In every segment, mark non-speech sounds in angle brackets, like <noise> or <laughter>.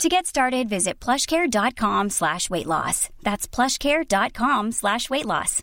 To get started, visit plushcare.com slash weight loss. That's plushcare.com slash weight loss.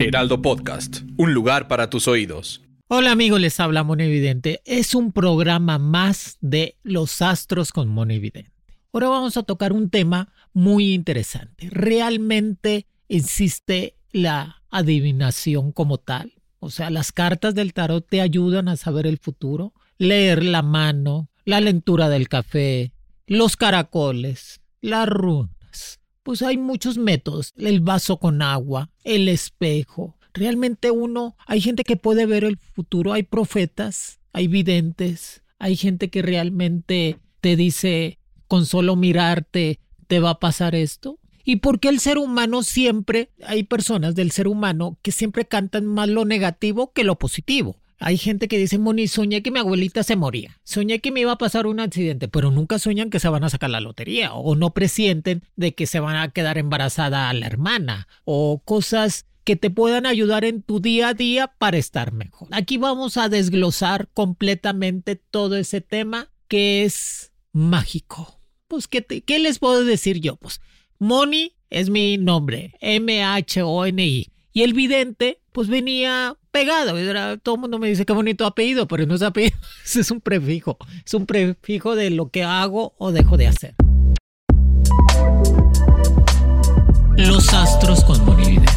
Heraldo Podcast, un lugar para tus oídos. Hola amigos, les habla Evidente. Es un programa más de los astros con Evidente. Ahora vamos a tocar un tema muy interesante. ¿Realmente existe la adivinación como tal? O sea, las cartas del tarot te ayudan a saber el futuro leer la mano, la lectura del café, los caracoles, las runas. Pues hay muchos métodos, el vaso con agua, el espejo. Realmente uno, hay gente que puede ver el futuro, hay profetas, hay videntes, hay gente que realmente te dice, con solo mirarte, te va a pasar esto. ¿Y por qué el ser humano siempre, hay personas del ser humano que siempre cantan más lo negativo que lo positivo? Hay gente que dice, Moni, soñé que mi abuelita se moría, soñé que me iba a pasar un accidente, pero nunca sueñan que se van a sacar la lotería o no presienten de que se van a quedar embarazada a la hermana o cosas que te puedan ayudar en tu día a día para estar mejor. Aquí vamos a desglosar completamente todo ese tema que es mágico. Pues, ¿qué, qué les puedo decir yo? Pues, Moni es mi nombre, M-H-O-N-I. Y el vidente, pues venía pegado. todo el mundo me dice qué bonito apellido, pero no es apellido, <laughs> es un prefijo. Es un prefijo de lo que hago o dejo de hacer. Los astros con monividente.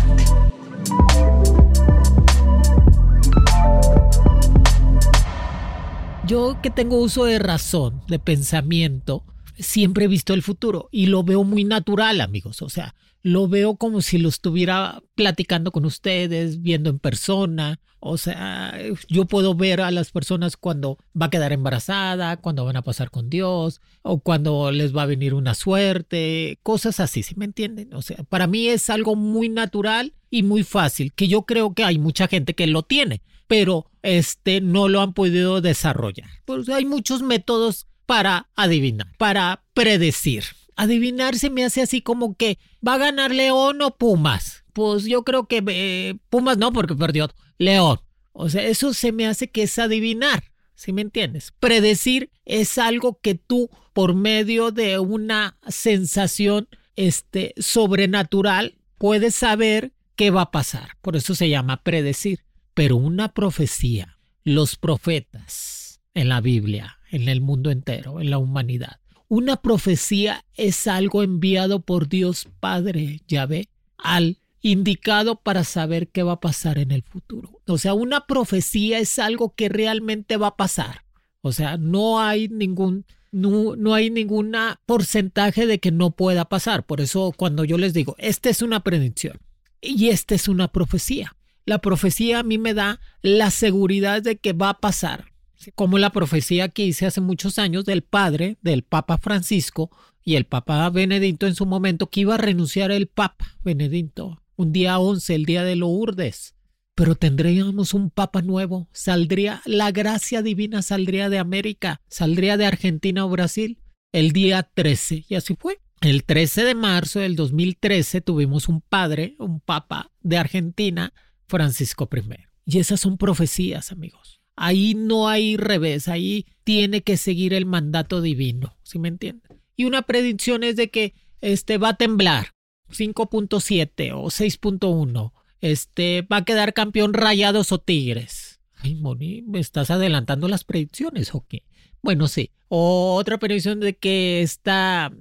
Yo que tengo uso de razón, de pensamiento, siempre he visto el futuro y lo veo muy natural, amigos. O sea, lo veo como si lo estuviera platicando con ustedes, viendo en persona. O sea, yo puedo ver a las personas cuando va a quedar embarazada, cuando van a pasar con Dios, o cuando les va a venir una suerte, cosas así, ¿sí me entienden? O sea, para mí es algo muy natural y muy fácil, que yo creo que hay mucha gente que lo tiene, pero este no lo han podido desarrollar. Pues hay muchos métodos para adivinar, para predecir. Adivinar se me hace así como que va a ganar León o Pumas. Pues yo creo que eh, Pumas no, porque perdió León. O sea, eso se me hace que es adivinar. ¿Sí me entiendes? Predecir es algo que tú, por medio de una sensación este, sobrenatural, puedes saber qué va a pasar. Por eso se llama predecir. Pero una profecía, los profetas en la Biblia, en el mundo entero, en la humanidad. Una profecía es algo enviado por Dios Padre, Yahvé, al indicado para saber qué va a pasar en el futuro. O sea, una profecía es algo que realmente va a pasar. O sea, no hay ningún no, no, hay ningún porcentaje de que no pueda pasar. Por eso cuando yo les digo, esta es una predicción y esta es una profecía. La profecía a mí me da la seguridad de que va a pasar como la profecía que hice hace muchos años del padre del Papa Francisco y el Papa Benedicto en su momento que iba a renunciar el Papa Benedicto un día 11, el día de Lourdes. Pero tendríamos un Papa nuevo, saldría, la gracia divina saldría de América, saldría de Argentina o Brasil el día 13 y así fue. El 13 de marzo del 2013 tuvimos un padre, un papa de Argentina, Francisco I. Y esas son profecías, amigos. Ahí no hay revés, ahí tiene que seguir el mandato divino, ¿sí me entienden? Y una predicción es de que este va a temblar 5.7 o 6.1. Este va a quedar campeón Rayados o Tigres. Ay, Moni, ¿me estás adelantando las predicciones o qué? Bueno, sí. O otra predicción de que esta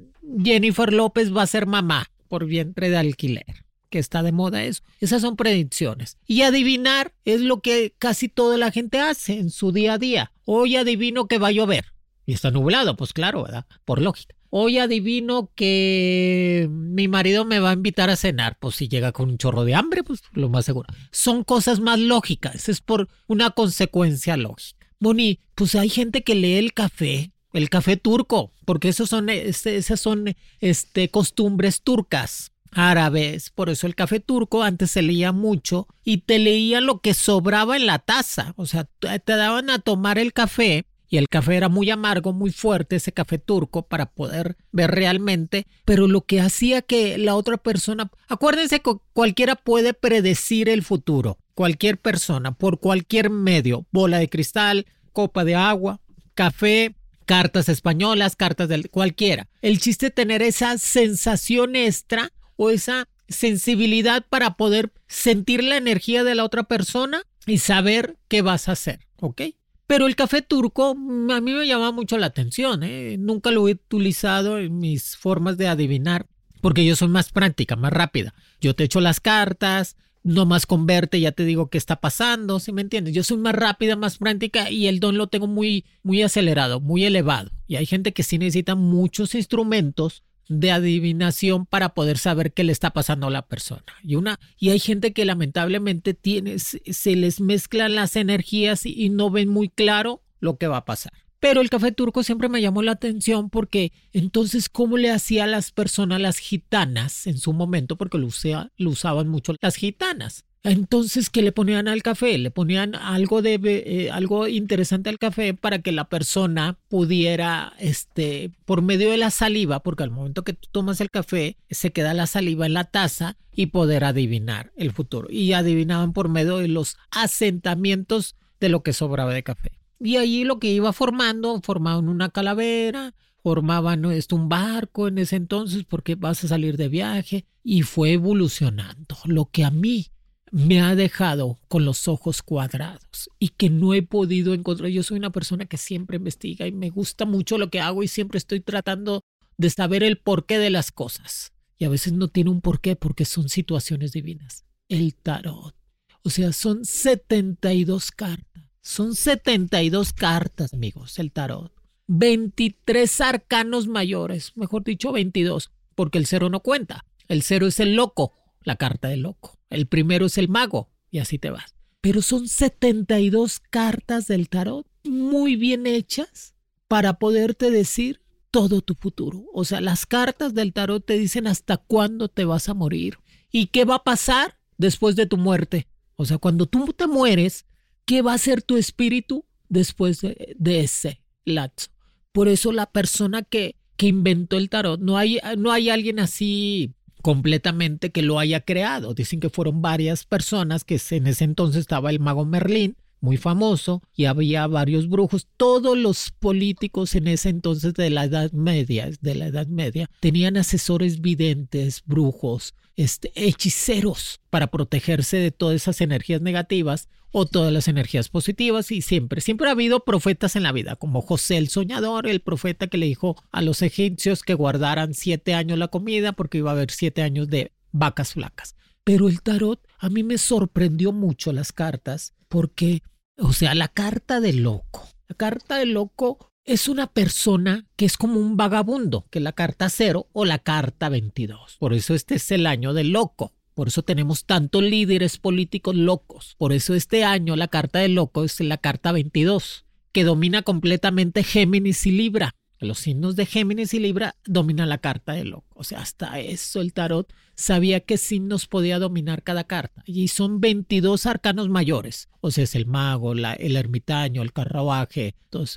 Jennifer López va a ser mamá por vientre de alquiler que está de moda eso. Esas son predicciones. Y adivinar es lo que casi toda la gente hace en su día a día. Hoy adivino que va a llover. Y está nublado, pues claro, ¿verdad? Por lógica. Hoy adivino que mi marido me va a invitar a cenar. Pues si llega con un chorro de hambre, pues lo más seguro. Son cosas más lógicas. Es por una consecuencia lógica. Boni, pues hay gente que lee el café el café turco, porque esos son, esas son este, costumbres turcas árabes, por eso el café turco antes se leía mucho y te leía lo que sobraba en la taza, o sea, te daban a tomar el café y el café era muy amargo, muy fuerte, ese café turco, para poder ver realmente, pero lo que hacía que la otra persona, acuérdense que cualquiera puede predecir el futuro, cualquier persona, por cualquier medio, bola de cristal, copa de agua, café, cartas españolas, cartas del cualquiera. El chiste es tener esa sensación extra o esa sensibilidad para poder sentir la energía de la otra persona y saber qué vas a hacer, ¿ok? Pero el café turco mm, a mí me llama mucho la atención. ¿eh? Nunca lo he utilizado en mis formas de adivinar porque yo soy más práctica, más rápida. Yo te echo las cartas, no más converte, ya te digo qué está pasando, ¿sí me entiendes? Yo soy más rápida, más práctica y el don lo tengo muy, muy acelerado, muy elevado. Y hay gente que sí necesita muchos instrumentos de adivinación para poder saber qué le está pasando a la persona. Y una y hay gente que lamentablemente tiene se les mezclan las energías y, no ven muy claro lo que va a pasar. Pero el café turco siempre me llamó la atención porque entonces cómo le hacía a las personas las gitanas en su momento porque lo, lo usaban mucho las gitanas. Entonces, ¿qué le ponían al café? Le ponían algo de eh, algo interesante al café para que la persona pudiera, este, por medio de la saliva, porque al momento que tú tomas el café, se queda la saliva en la taza y poder adivinar el futuro. Y adivinaban por medio de los asentamientos de lo que sobraba de café. Y allí lo que iba formando, formaban una calavera, formaban esto, un barco en ese entonces porque vas a salir de viaje y fue evolucionando. Lo que a mí me ha dejado con los ojos cuadrados y que no he podido encontrar. Yo soy una persona que siempre investiga y me gusta mucho lo que hago y siempre estoy tratando de saber el porqué de las cosas. Y a veces no tiene un porqué porque son situaciones divinas. El tarot. O sea, son 72 cartas. Son 72 cartas, amigos, el tarot. 23 arcanos mayores, mejor dicho, 22, porque el cero no cuenta. El cero es el loco, la carta del loco. El primero es el mago y así te vas. Pero son 72 cartas del tarot muy bien hechas para poderte decir todo tu futuro. O sea, las cartas del tarot te dicen hasta cuándo te vas a morir y qué va a pasar después de tu muerte. O sea, cuando tú te mueres, ¿qué va a ser tu espíritu después de, ese lapso? Por eso la persona que, que inventó el tarot, no hay, no hay alguien así completamente que lo haya creado. Dicen que fueron varias personas, que en ese entonces estaba el mago Merlín, muy famoso, y había varios brujos. Todos los políticos en ese entonces de la Edad Media, de la Edad Media, tenían asesores videntes, brujos, este, hechiceros para protegerse de todas esas energías negativas o todas las energías positivas y siempre, siempre ha habido profetas en la vida, como José el Soñador, el profeta que le dijo a los egipcios que guardaran siete años la comida porque iba a haber siete años de vacas flacas. Pero el tarot a mí me sorprendió mucho las cartas porque, o sea, la carta del loco, la carta del loco es una persona que es como un vagabundo, que es la carta cero o la carta 22. Por eso este es el año del loco. Por eso tenemos tantos líderes políticos locos. Por eso este año la carta del loco es la carta 22, que domina completamente Géminis y Libra. Los signos de Géminis y Libra dominan la carta del loco. O sea, hasta eso el tarot sabía qué signos podía dominar cada carta. Y son 22 arcanos mayores. O sea, es el mago, el ermitaño, el carruaje.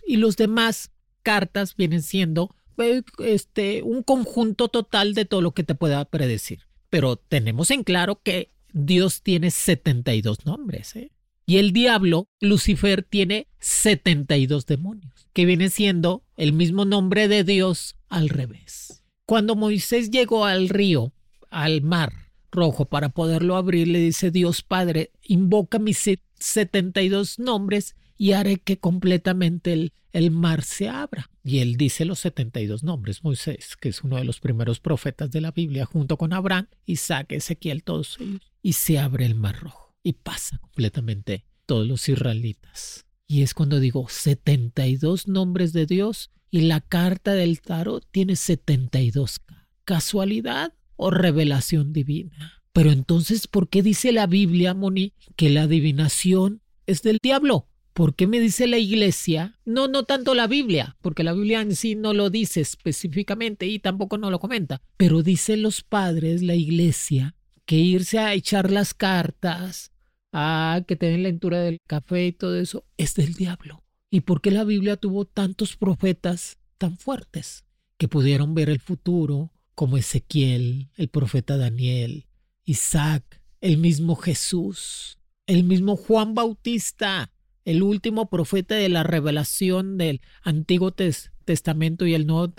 y los demás cartas vienen siendo eh, este, un conjunto total de todo lo que te pueda predecir pero tenemos en claro que Dios tiene 72 nombres. ¿eh? Y el diablo, Lucifer, tiene 72 demonios, que viene siendo el mismo nombre de Dios al revés. Cuando Moisés llegó al río, al mar rojo, para poderlo abrir, le dice Dios Padre, invoca mis 72 nombres y haré que completamente el, el mar se abra. Y él dice los 72 nombres, Moisés, que es uno de los primeros profetas de la Biblia, junto con Abraham, Isaac, Ezequiel, todos ellos. Y se abre el mar rojo y pasa completamente todos los israelitas. Y es cuando digo 72 nombres de Dios y la carta del tarot tiene 72. ¿Casualidad o revelación divina? Pero entonces, ¿por qué dice la Biblia, Moni, que la adivinación es del diablo? ¿Por qué me dice la iglesia? No, no tanto la Biblia, porque la Biblia en sí no lo dice específicamente y tampoco no lo comenta, pero dice los padres, la iglesia, que irse a echar las cartas, a que te lectura del café y todo eso, es del diablo. ¿Y por qué la Biblia tuvo tantos profetas tan fuertes que pudieron ver el futuro, como Ezequiel, el profeta Daniel, Isaac, el mismo Jesús, el mismo Juan Bautista? El último profeta de la revelación del Antiguo Testamento y el Nuevo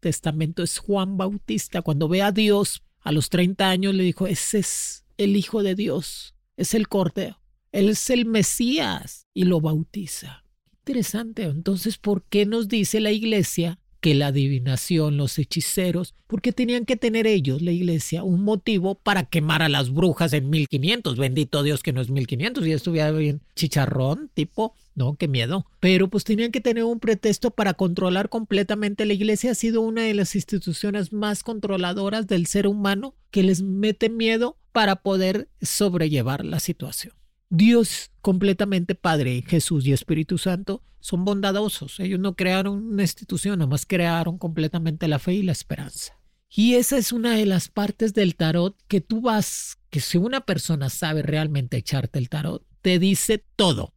Testamento es Juan Bautista. Cuando ve a Dios a los 30 años le dijo, ese es el Hijo de Dios, es el Cordero, él es el Mesías y lo bautiza. Interesante. Entonces, ¿por qué nos dice la iglesia que la adivinación, los hechiceros, porque tenían que tener ellos, la iglesia, un motivo para quemar a las brujas en 1500. Bendito Dios que no es 1500 y estuviera bien chicharrón, tipo, no, qué miedo. Pero pues tenían que tener un pretexto para controlar completamente. La iglesia ha sido una de las instituciones más controladoras del ser humano que les mete miedo para poder sobrellevar la situación. Dios completamente Padre, Jesús y Espíritu Santo son bondadosos. Ellos no crearon una institución, nomás crearon completamente la fe y la esperanza. Y esa es una de las partes del tarot que tú vas, que si una persona sabe realmente echarte el tarot, te dice todo.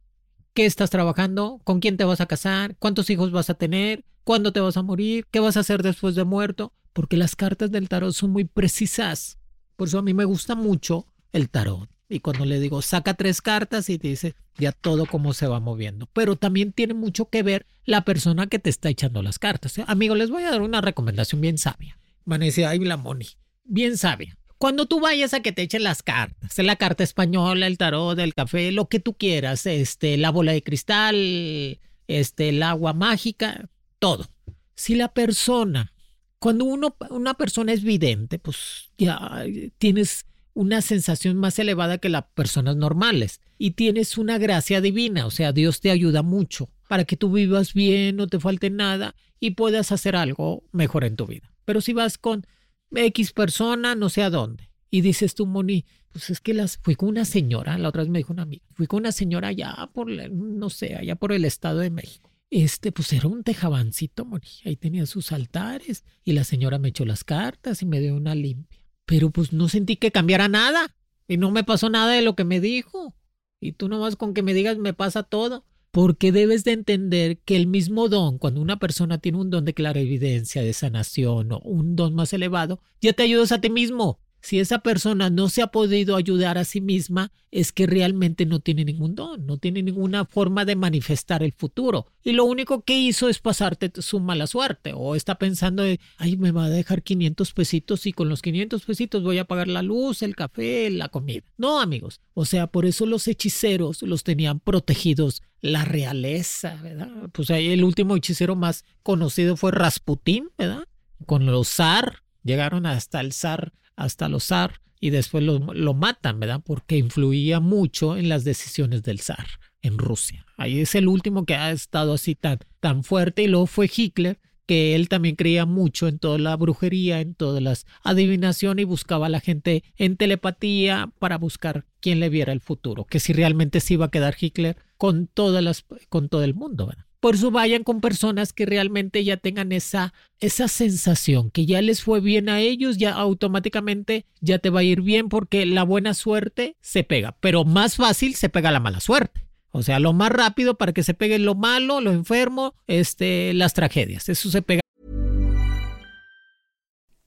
¿Qué estás trabajando? ¿Con quién te vas a casar? ¿Cuántos hijos vas a tener? ¿Cuándo te vas a morir? ¿Qué vas a hacer después de muerto? Porque las cartas del tarot son muy precisas. Por eso a mí me gusta mucho el tarot. Y cuando le digo, saca tres cartas y te dice ya todo cómo se va moviendo. Pero también tiene mucho que ver la persona que te está echando las cartas. ¿eh? Amigo, les voy a dar una recomendación bien sabia. Van a decir, ay, la Moni, bien sabia. Cuando tú vayas a que te echen las cartas, la carta española, el tarot, el café, lo que tú quieras, este, la bola de cristal, este, el agua mágica, todo. Si la persona, cuando uno, una persona es vidente, pues ya tienes una sensación más elevada que las personas normales y tienes una gracia divina, o sea, Dios te ayuda mucho para que tú vivas bien, no te falte nada y puedas hacer algo mejor en tu vida. Pero si vas con X persona, no sé a dónde, y dices tú, Moni, pues es que las, fui con una señora, la otra vez me dijo una amiga, fui con una señora allá por, no sé, allá por el Estado de México. Este, pues era un tejabancito, Moni, ahí tenía sus altares y la señora me echó las cartas y me dio una limpia pero pues no sentí que cambiara nada y no me pasó nada de lo que me dijo. Y tú nomás con que me digas me pasa todo. Porque debes de entender que el mismo don, cuando una persona tiene un don de clara evidencia, de sanación o un don más elevado, ya te ayudas a ti mismo. Si esa persona no se ha podido ayudar a sí misma, es que realmente no tiene ningún don, no tiene ninguna forma de manifestar el futuro. Y lo único que hizo es pasarte su mala suerte. O está pensando, ay, me va a dejar 500 pesitos y con los 500 pesitos voy a pagar la luz, el café, la comida. No, amigos. O sea, por eso los hechiceros los tenían protegidos la realeza, ¿verdad? Pues ahí el último hechicero más conocido fue Rasputín, ¿verdad? Con los zar, llegaron hasta el zar hasta los zar y después lo, lo, matan, ¿verdad? Porque influía mucho en las decisiones del zar en Rusia. Ahí es el último que ha estado así tan, tan fuerte y luego fue Hitler que él también creía mucho en toda la brujería, en todas las adivinaciones y buscaba a la gente en telepatía para buscar quién le viera el futuro, que si realmente se iba a quedar Hitler con todas las con todo el mundo, ¿verdad? Por eso vayan con personas que realmente ya tengan esa, esa sensación, que ya les fue bien a ellos, ya automáticamente ya te va a ir bien porque la buena suerte se pega, pero más fácil se pega la mala suerte. O sea, lo más rápido para que se pegue lo malo, lo enfermo, este, las tragedias. Eso se pega.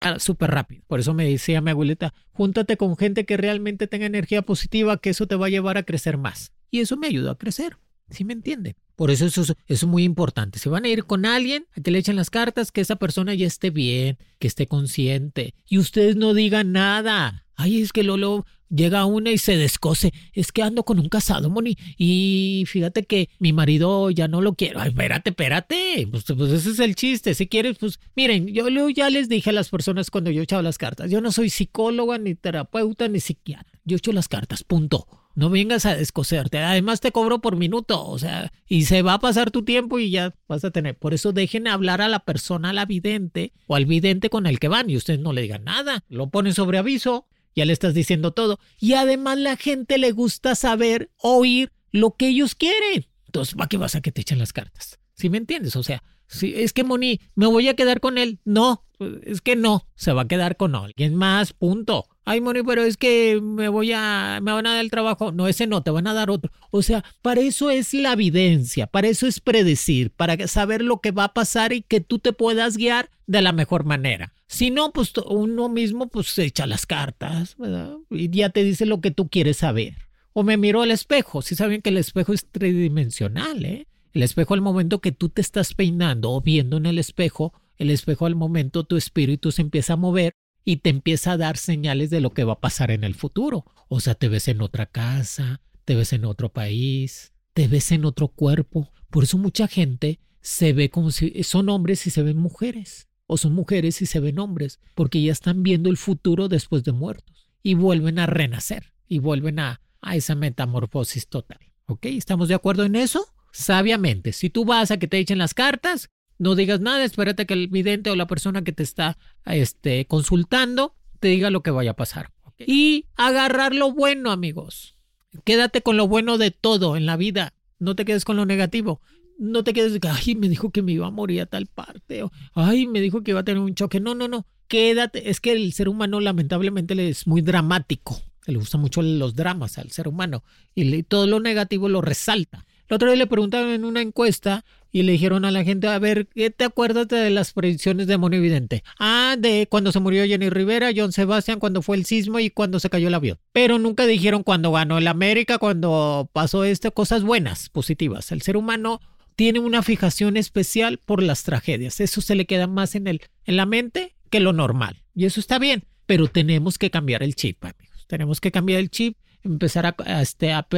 Ah, Súper rápido. Por eso me decía mi abuelita, júntate con gente que realmente tenga energía positiva, que eso te va a llevar a crecer más. Y eso me ayudó a crecer. ¿Sí me entiende? Por eso eso, eso es muy importante. Si van a ir con alguien, a que le echen las cartas, que esa persona ya esté bien, que esté consciente. Y ustedes no digan nada. Ay, es que Lolo llega una y se descose. Es que ando con un casado, Moni. Y fíjate que mi marido ya no lo quiero. Ay, espérate, espérate. Pues, pues ese es el chiste. Si quieres, pues miren, yo ya les dije a las personas cuando yo echaba las cartas. Yo no soy psicóloga, ni terapeuta, ni psiquiatra. Yo echo las cartas, punto. No vengas a descoserte. Además te cobro por minuto, o sea, y se va a pasar tu tiempo y ya vas a tener. Por eso dejen hablar a la persona, a la vidente o al vidente con el que van y ustedes no le digan nada. Lo ponen sobre aviso, ya le estás diciendo todo. Y además la gente le gusta saber, oír lo que ellos quieren. Entonces, ¿para qué vas a que te echen las cartas? ¿Sí me entiendes? O sea, si es que Moni, me voy a quedar con él. No, es que no, se va a quedar con alguien más, punto. Ay, Moni, pero es que me voy a, me van a dar el trabajo. No, ese no, te van a dar otro. O sea, para eso es la evidencia, para eso es predecir, para saber lo que va a pasar y que tú te puedas guiar de la mejor manera. Si no, pues uno mismo pues echa las cartas, ¿verdad? Y ya te dice lo que tú quieres saber. O me miro al espejo, si saben que el espejo es tridimensional, ¿eh? El espejo al momento que tú te estás peinando o viendo en el espejo, el espejo al momento tu espíritu se empieza a mover y te empieza a dar señales de lo que va a pasar en el futuro. O sea, te ves en otra casa, te ves en otro país, te ves en otro cuerpo. Por eso mucha gente se ve como si son hombres y se ven mujeres, o son mujeres y se ven hombres, porque ya están viendo el futuro después de muertos y vuelven a renacer y vuelven a, a esa metamorfosis total. ¿Ok? ¿Estamos de acuerdo en eso? sabiamente. Si tú vas a que te echen las cartas, no digas nada, espérate que el vidente o la persona que te está este, consultando te diga lo que vaya a pasar. Y agarrar lo bueno, amigos. Quédate con lo bueno de todo en la vida. No te quedes con lo negativo. No te quedes, ay, me dijo que me iba a morir a tal parte. O, ay, me dijo que iba a tener un choque. No, no, no. Quédate. Es que el ser humano lamentablemente es muy dramático. Le gusta mucho los dramas al ser humano. Y todo lo negativo lo resalta. La otra vez le preguntaron en una encuesta y le dijeron a la gente, a ver, ¿qué te acuerdas de las predicciones de Mono Evidente? Ah, de cuando se murió Jenny Rivera, John Sebastian, cuando fue el sismo y cuando se cayó el avión. Pero nunca dijeron cuando ganó el América, cuando pasó esto, cosas buenas, positivas. El ser humano tiene una fijación especial por las tragedias. Eso se le queda más en, el, en la mente que lo normal. Y eso está bien, pero tenemos que cambiar el chip, amigos. Tenemos que cambiar el chip, empezar a, este, a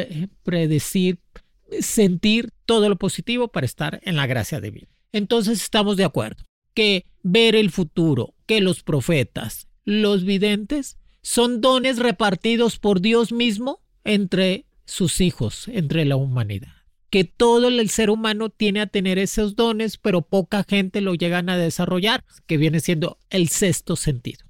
predecir sentir todo lo positivo para estar en la gracia de Dios. Entonces estamos de acuerdo que ver el futuro, que los profetas, los videntes, son dones repartidos por Dios mismo entre sus hijos, entre la humanidad. Que todo el ser humano tiene a tener esos dones, pero poca gente lo llegan a desarrollar, que viene siendo el sexto sentido.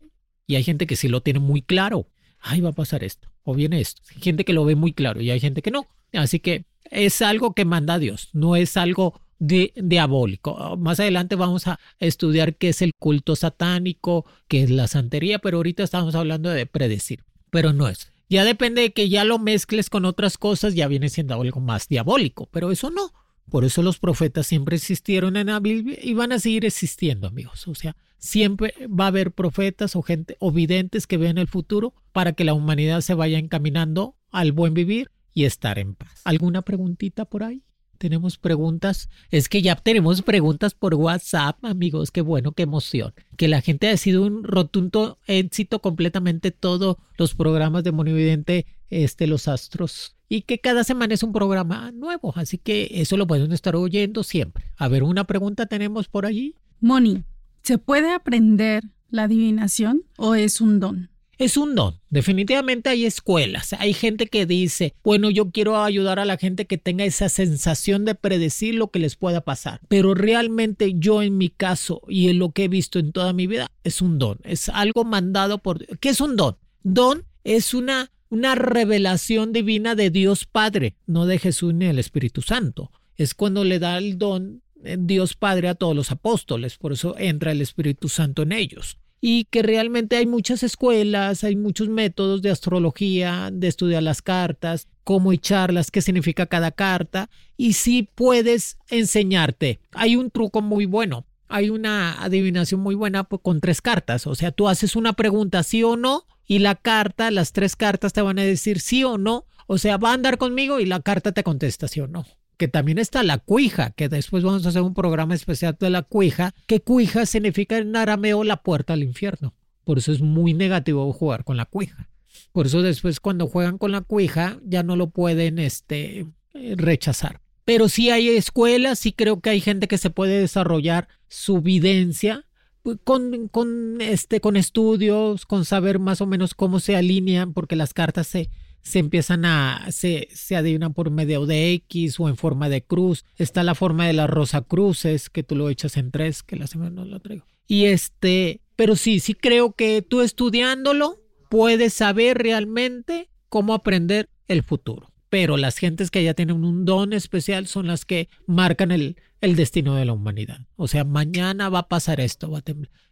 Y hay gente que sí lo tiene muy claro. Ay, va a pasar esto, o viene esto. Hay gente que lo ve muy claro y hay gente que no. Así que es algo que manda Dios, no es algo diabólico. Más adelante vamos a estudiar qué es el culto satánico, qué es la santería, pero ahorita estamos hablando de predecir, pero no es. Ya depende de que ya lo mezcles con otras cosas, ya viene siendo algo más diabólico, pero eso no. Por eso los profetas siempre existieron en la Biblia y van a seguir existiendo, amigos. O sea, siempre va a haber profetas o gente o videntes que ven el futuro para que la humanidad se vaya encaminando al buen vivir y estar en paz. ¿Alguna preguntita por ahí? Tenemos preguntas. Es que ya tenemos preguntas por WhatsApp, amigos. Qué bueno, qué emoción. Que la gente ha sido un rotundo éxito completamente todos los programas de Monividente, este, los astros. Y que cada semana es un programa nuevo. Así que eso lo pueden estar oyendo siempre. A ver, una pregunta tenemos por allí. Moni, ¿se puede aprender la adivinación o es un don? Es un don. Definitivamente hay escuelas. Hay gente que dice, bueno, yo quiero ayudar a la gente que tenga esa sensación de predecir lo que les pueda pasar. Pero realmente yo en mi caso y en lo que he visto en toda mi vida es un don. Es algo mandado por... ¿Qué es un don? Don es una, una revelación divina de Dios Padre, no de Jesús ni del Espíritu Santo. Es cuando le da el don eh, Dios Padre a todos los apóstoles. Por eso entra el Espíritu Santo en ellos y que realmente hay muchas escuelas, hay muchos métodos de astrología, de estudiar las cartas, cómo echarlas, qué significa cada carta, y si puedes enseñarte. Hay un truco muy bueno, hay una adivinación muy buena con tres cartas, o sea, tú haces una pregunta sí o no, y la carta, las tres cartas te van a decir sí o no, o sea, va a andar conmigo y la carta te contesta sí o no que también está la cuija, que después vamos a hacer un programa especial de la cuija, que cuija significa en arameo la puerta al infierno. Por eso es muy negativo jugar con la cuija. Por eso después cuando juegan con la cuija ya no lo pueden este, rechazar. Pero sí hay escuelas, sí creo que hay gente que se puede desarrollar su videncia pues, con, con, este, con estudios, con saber más o menos cómo se alinean, porque las cartas se, se empiezan a, se, se adivinan por medio de X o en forma de cruz. Está la forma de las rosa cruces, que tú lo echas en tres, que la semana no lo traigo. Y este, pero sí, sí creo que tú estudiándolo puedes saber realmente cómo aprender el futuro pero las gentes que ya tienen un don especial son las que marcan el, el destino de la humanidad. O sea, mañana va a pasar esto, va a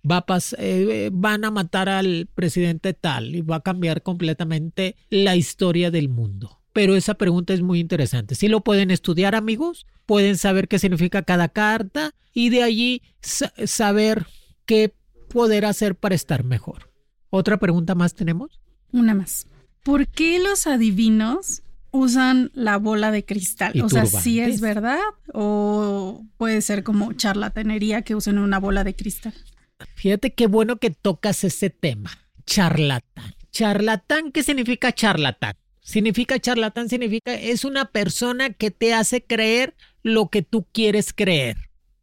va a eh, van a matar al presidente tal y va a cambiar completamente la historia del mundo. Pero esa pregunta es muy interesante. Si lo pueden estudiar, amigos, pueden saber qué significa cada carta y de allí saber qué poder hacer para estar mejor. ¿Otra pregunta más tenemos? Una más. ¿Por qué los adivinos usan la bola de cristal. o sea, si es verdad o puede ser como charlatanería que usen una bola de cristal. Fíjate qué bueno que tocas ese tema. Charlatán. Charlatán, ¿qué significa charlatán? Significa charlatán, significa es una persona que te hace creer lo que tú quieres creer.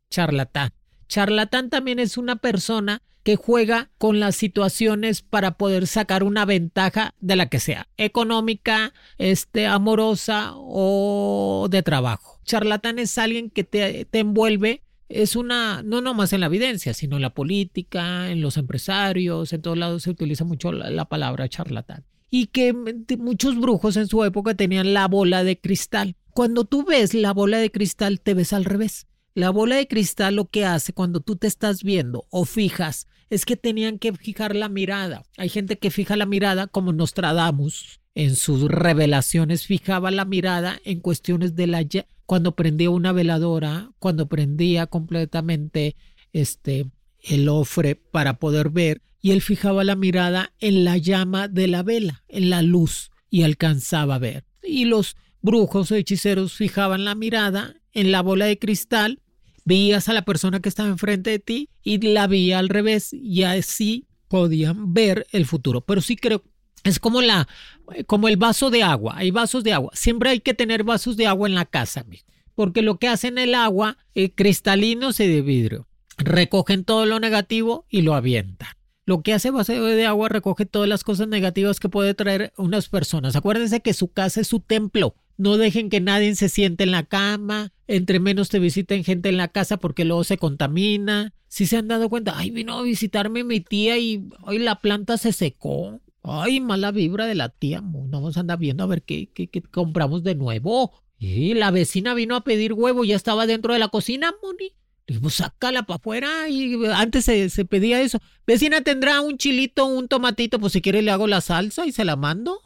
Charlatán. Charlatán también es una persona que juega con las situaciones para poder sacar una ventaja de la que sea, económica, este, amorosa o de trabajo. Charlatán es alguien que te, te envuelve es una, no nomás en la evidencia, sino en la política, en los empresarios, en todos lados se utiliza mucho la, la, palabra charlatán. Y que muchos brujos en su época tenían la bola de cristal. Cuando tú ves la bola de cristal, te ves al revés. La bola de cristal lo que hace cuando tú te estás viendo o fijas es que tenían que fijar la mirada. Hay gente que fija la mirada como Nostradamus en sus revelaciones fijaba la mirada en cuestiones de la cuando prendía una veladora, cuando prendía completamente este el ofre para poder ver y él fijaba la mirada en la llama de la vela, en la luz y alcanzaba a ver. Y los brujos o hechiceros fijaban la mirada en la bola de cristal veías a la persona que estaba enfrente de ti y la veía al revés y así podían ver el futuro. Pero sí creo es como la como el vaso de agua, hay vasos de agua. Siempre hay que tener vasos de agua en la casa, porque lo que hacen el agua eh, cristalinos y de vidrio, recogen todo lo negativo y lo avientan. Lo que hace vaso de agua recoge todas las cosas negativas que puede traer unas personas. Acuérdense que su casa es su templo no dejen que nadie se siente en la cama, entre menos te visiten gente en la casa porque luego se contamina. Si se han dado cuenta, ay, vino a visitarme mi tía y hoy la planta se secó. Ay, mala vibra de la tía. No vamos a andar viendo a ver qué, qué, compramos de nuevo. Y la vecina vino a pedir huevo, ya estaba dentro de la cocina, Moni. Dijimos, sácala para afuera. Y antes se, se, pedía eso. Vecina, ¿tendrá un chilito, un tomatito? Pues si quiere le hago la salsa y se la mando.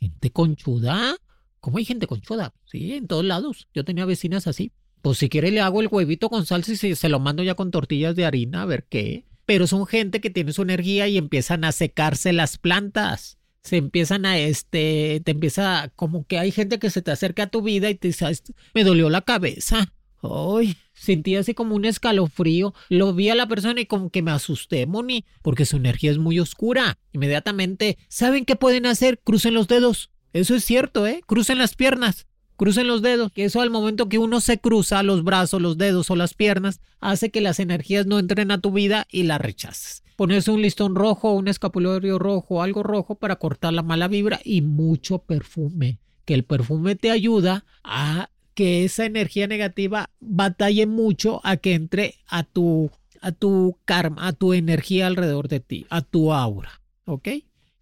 Gente conchuda. ¿Cómo hay gente conchuda? Sí, en todos lados. Yo tenía vecinas así. Pues si quiere le hago el huevito con salsa y se, lo mando ya con tortillas de harina, a ver qué. Pero son gente que tiene su energía y empiezan a secarse las plantas. se empiezan a este, te empieza como que hay gente que se te acerca a tu vida y te dice, me dolió la cabeza. Ay, sentí así como un escalofrío. Lo vi a la persona y como que me asusté, Moni, porque su energía es muy oscura. Inmediatamente, ¿saben qué pueden hacer? Crucen los dedos. Eso es cierto, ¿eh? Crucen las piernas. Crucen los dedos, que eso al momento que uno se cruza los brazos, los dedos o las piernas, hace que las energías no entren a tu vida y las rechaces. Ponerse un listón rojo, un escapulario rojo, algo rojo para cortar la mala vibra y mucho perfume. Que el perfume te ayuda a que esa energía negativa batalle mucho a que entre a tu, a tu karma, a tu energía alrededor de ti, a tu aura. ¿Ok?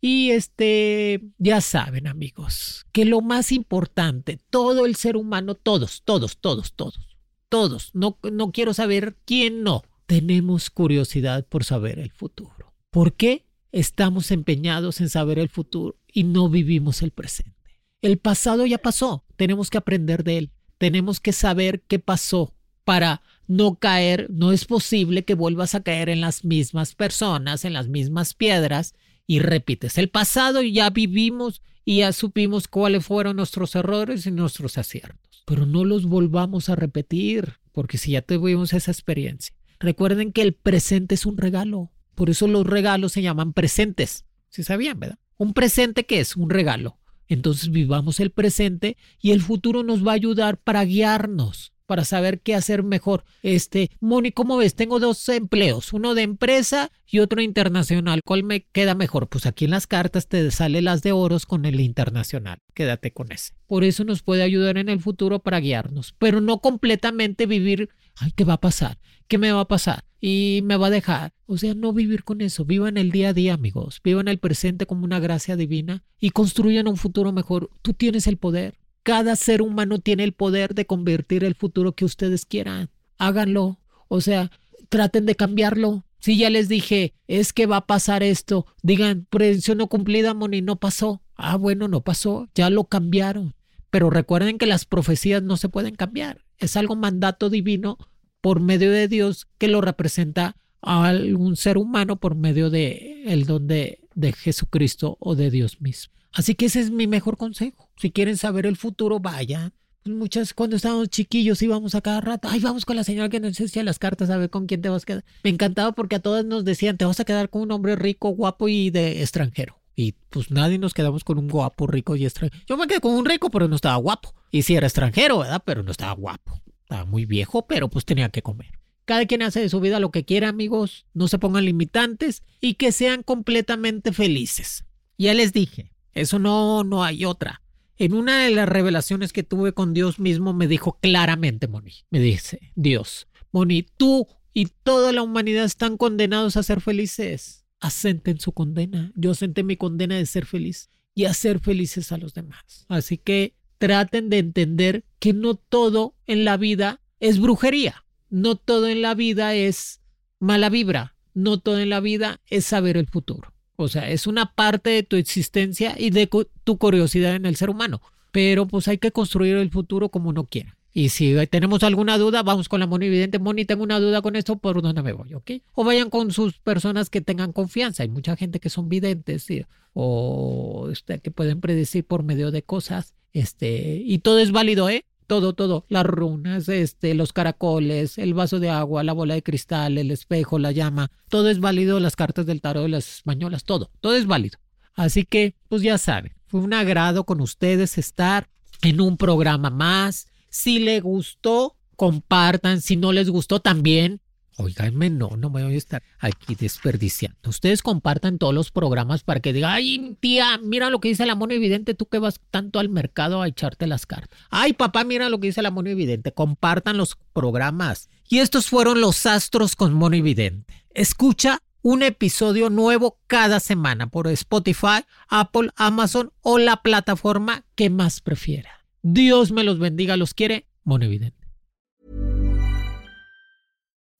Y este, ya saben amigos, que lo más importante, todo el ser humano, todos, todos, todos, todos, todos, no, no quiero saber quién no, tenemos curiosidad por saber el futuro. ¿Por qué estamos empeñados en saber el futuro y no vivimos el presente? El pasado ya pasó, tenemos que aprender de él tenemos que saber qué pasó para no caer, no es posible que vuelvas a caer en las mismas personas, en las mismas piedras y repites el pasado ya vivimos y ya supimos cuáles fueron nuestros errores y nuestros aciertos. Pero no los volvamos a repetir, porque si ya tuvimos esa experiencia. Recuerden que el presente es un regalo, por eso los regalos se llaman presentes. Si sabían, ¿verdad? Un presente que es un regalo. Entonces vivamos el presente y el futuro nos va a ayudar para guiarnos, para saber qué hacer mejor. Este, Moni, ¿cómo ves? Tengo dos empleos, uno de empresa y otro internacional. ¿Cuál me queda mejor? Pues aquí en las cartas te sale las de oros con el internacional. Quédate con ese. Por eso nos puede ayudar en el futuro para guiarnos, pero no completamente vivir, ay, ¿qué va a pasar? ¿Qué me va a pasar? Y me va a dejar. O sea, no vivir con eso. Vivan el día a día, amigos. Vivan el presente como una gracia divina y construyan un futuro mejor. Tú tienes el poder. Cada ser humano tiene el poder de convertir el futuro que ustedes quieran. Háganlo. O sea, traten de cambiarlo. Si ya les dije, es que va a pasar esto, digan, predicción no cumplida, Moni, no pasó. Ah, bueno, no pasó, ya lo cambiaron. Pero recuerden que las profecías no se pueden cambiar. Es algo mandato divino por medio de Dios que lo representa a algún ser humano por medio de el don de, Jesucristo o de Dios mismo. Así que ese es mi mejor consejo. Si quieren saber el futuro, vayan. Muchas, cuando estábamos chiquillos íbamos a cada rato, ay, vamos con la señora que nos decía las cartas a ver con quién te vas a quedar. Me encantaba porque a todas nos decían, te vas a quedar con un hombre rico, guapo y de extranjero. Y pues nadie nos quedamos con un guapo, rico y extranjero. Yo me quedé con un rico, pero no estaba guapo. Y sí era extranjero, ¿verdad? Pero no estaba guapo. Estaba muy viejo, pero pues tenía que comer. Cada quien hace de su vida lo que quiera, amigos. No se pongan limitantes y que sean completamente felices. Ya les dije, eso no, no hay otra. En una de las revelaciones que tuve con Dios mismo me dijo claramente, Moni, me dice, Dios, Moni, tú y toda la humanidad están condenados a ser felices. Asenten su condena. Yo asenté mi condena de ser feliz y hacer felices a los demás. Así que traten de entender que no todo en la vida es brujería, no todo en la vida es mala vibra, no todo en la vida es saber el futuro. O sea, es una parte de tu existencia y de tu curiosidad en el ser humano. Pero pues hay que construir el futuro como uno quiera. Y si tenemos alguna duda, vamos con la Moni Vidente. Moni, tengo una duda con esto, ¿por dónde me voy? ¿Ok? O vayan con sus personas que tengan confianza. Hay mucha gente que son videntes o este, que pueden predecir por medio de cosas este, y todo es válido, ¿eh? Todo, todo. Las runas, este, los caracoles, el vaso de agua, la bola de cristal, el espejo, la llama. Todo es válido, las cartas del tarot de las españolas, todo. Todo es válido. Así que, pues ya saben, fue un agrado con ustedes estar en un programa más. Si les gustó, compartan. Si no les gustó, también Oiganme, no, no me voy a estar aquí desperdiciando. Ustedes compartan todos los programas para que digan, ay, tía, mira lo que dice la mono evidente, tú que vas tanto al mercado a echarte las cartas. Ay, papá, mira lo que dice la mono evidente. Compartan los programas. Y estos fueron los astros con mono evidente. Escucha un episodio nuevo cada semana por Spotify, Apple, Amazon o la plataforma que más prefiera. Dios me los bendiga, los quiere, mono evidente.